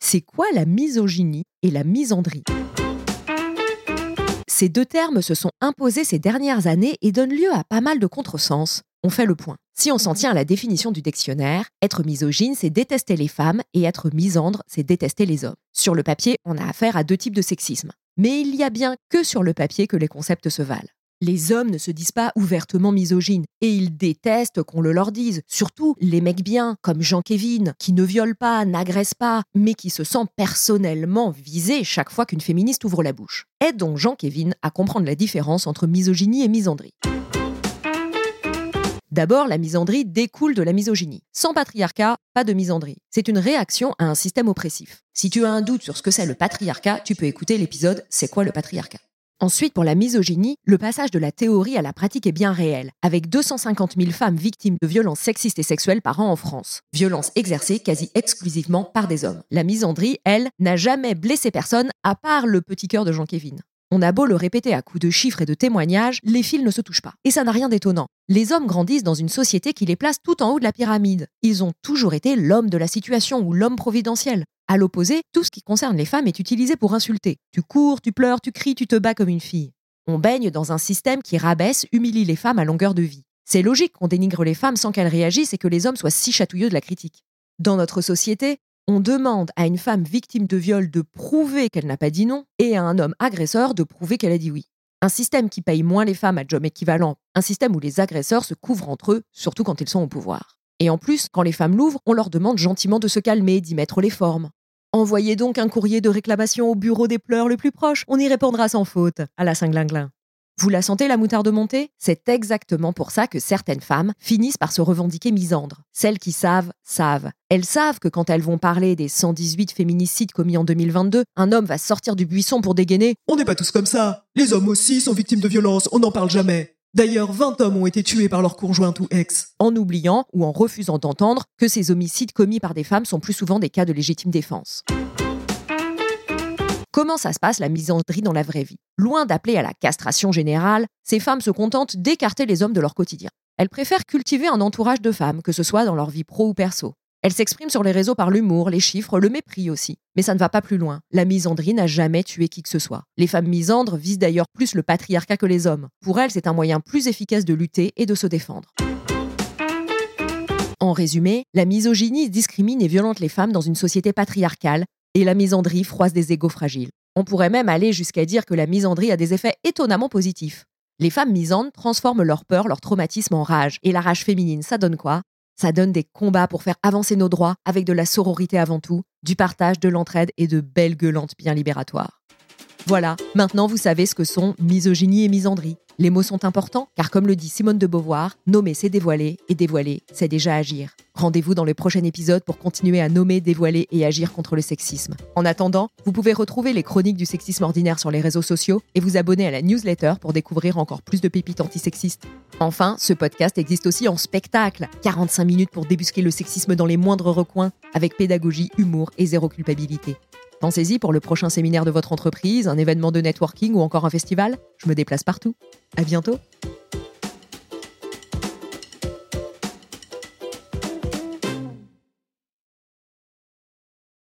c'est quoi la misogynie et la misandrie? Ces deux termes se sont imposés ces dernières années et donnent lieu à pas mal de contresens. On fait le point. Si on s'en tient à la définition du dictionnaire, être misogyne, c'est détester les femmes et être misandre, c'est détester les hommes. Sur le papier, on a affaire à deux types de sexisme. Mais il y a bien que sur le papier que les concepts se valent. Les hommes ne se disent pas ouvertement misogynes et ils détestent qu'on le leur dise. Surtout les mecs bien, comme Jean-Kévin, qui ne violent pas, n'agressent pas, mais qui se sent personnellement visé chaque fois qu'une féministe ouvre la bouche. Aide donc Jean-Kévin à comprendre la différence entre misogynie et misandrie. D'abord, la misandrie découle de la misogynie. Sans patriarcat, pas de misandrie. C'est une réaction à un système oppressif. Si tu as un doute sur ce que c'est le patriarcat, tu peux écouter l'épisode C'est quoi le patriarcat? Ensuite, pour la misogynie, le passage de la théorie à la pratique est bien réel, avec 250 000 femmes victimes de violences sexistes et sexuelles par an en France. Violences exercées quasi exclusivement par des hommes. La misandrie, elle, n'a jamais blessé personne, à part le petit cœur de Jean-Kévin. On a beau le répéter à coups de chiffres et de témoignages, les fils ne se touchent pas. Et ça n'a rien d'étonnant. Les hommes grandissent dans une société qui les place tout en haut de la pyramide. Ils ont toujours été l'homme de la situation ou l'homme providentiel. À l'opposé, tout ce qui concerne les femmes est utilisé pour insulter. Tu cours, tu pleures, tu cries, tu te bats comme une fille. On baigne dans un système qui rabaisse, humilie les femmes à longueur de vie. C'est logique qu'on dénigre les femmes sans qu'elles réagissent et que les hommes soient si chatouilleux de la critique. Dans notre société, on demande à une femme victime de viol de prouver qu'elle n'a pas dit non et à un homme agresseur de prouver qu'elle a dit oui. Un système qui paye moins les femmes à job équivalent, un système où les agresseurs se couvrent entre eux, surtout quand ils sont au pouvoir. Et en plus, quand les femmes l'ouvrent, on leur demande gentiment de se calmer, d'y mettre les formes. Envoyez donc un courrier de réclamation au bureau des pleurs le plus proche, on y répondra sans faute, à la Saint-Glinglin. Vous la sentez la moutarde monter C'est exactement pour ça que certaines femmes finissent par se revendiquer misandres. Celles qui savent, savent. Elles savent que quand elles vont parler des 118 féminicides commis en 2022, un homme va sortir du buisson pour dégainer On n'est pas tous comme ça. Les hommes aussi sont victimes de violences, on n'en parle jamais. D'ailleurs, 20 hommes ont été tués par leur conjointe ou ex. en oubliant ou en refusant d'entendre que ces homicides commis par des femmes sont plus souvent des cas de légitime défense. Comment ça se passe la misandrie dans la vraie vie? Loin d'appeler à la castration générale, ces femmes se contentent d'écarter les hommes de leur quotidien. Elles préfèrent cultiver un entourage de femmes, que ce soit dans leur vie pro ou perso. Elles s'expriment sur les réseaux par l'humour, les chiffres, le mépris aussi. Mais ça ne va pas plus loin. La misandrie n'a jamais tué qui que ce soit. Les femmes misandres visent d'ailleurs plus le patriarcat que les hommes. Pour elles, c'est un moyen plus efficace de lutter et de se défendre. En résumé, la misogynie discrimine et violente les femmes dans une société patriarcale et la misandrie froisse des égaux fragiles. On pourrait même aller jusqu'à dire que la misandrie a des effets étonnamment positifs. Les femmes misandres transforment leur peur, leur traumatisme en rage. Et la rage féminine, ça donne quoi? Ça donne des combats pour faire avancer nos droits avec de la sororité avant tout, du partage, de l'entraide et de belles gueulantes bien libératoires. Voilà, maintenant vous savez ce que sont misogynie et misandrie. Les mots sont importants car comme le dit Simone de Beauvoir, nommer c'est dévoiler et dévoiler c'est déjà agir. Rendez-vous dans le prochain épisode pour continuer à nommer, dévoiler et agir contre le sexisme. En attendant, vous pouvez retrouver les chroniques du sexisme ordinaire sur les réseaux sociaux et vous abonner à la newsletter pour découvrir encore plus de pépites antisexistes. Enfin, ce podcast existe aussi en spectacle. 45 minutes pour débusquer le sexisme dans les moindres recoins avec pédagogie, humour et zéro culpabilité. Pensez-y pour le prochain séminaire de votre entreprise, un événement de networking ou encore un festival. Je me déplace partout. À bientôt.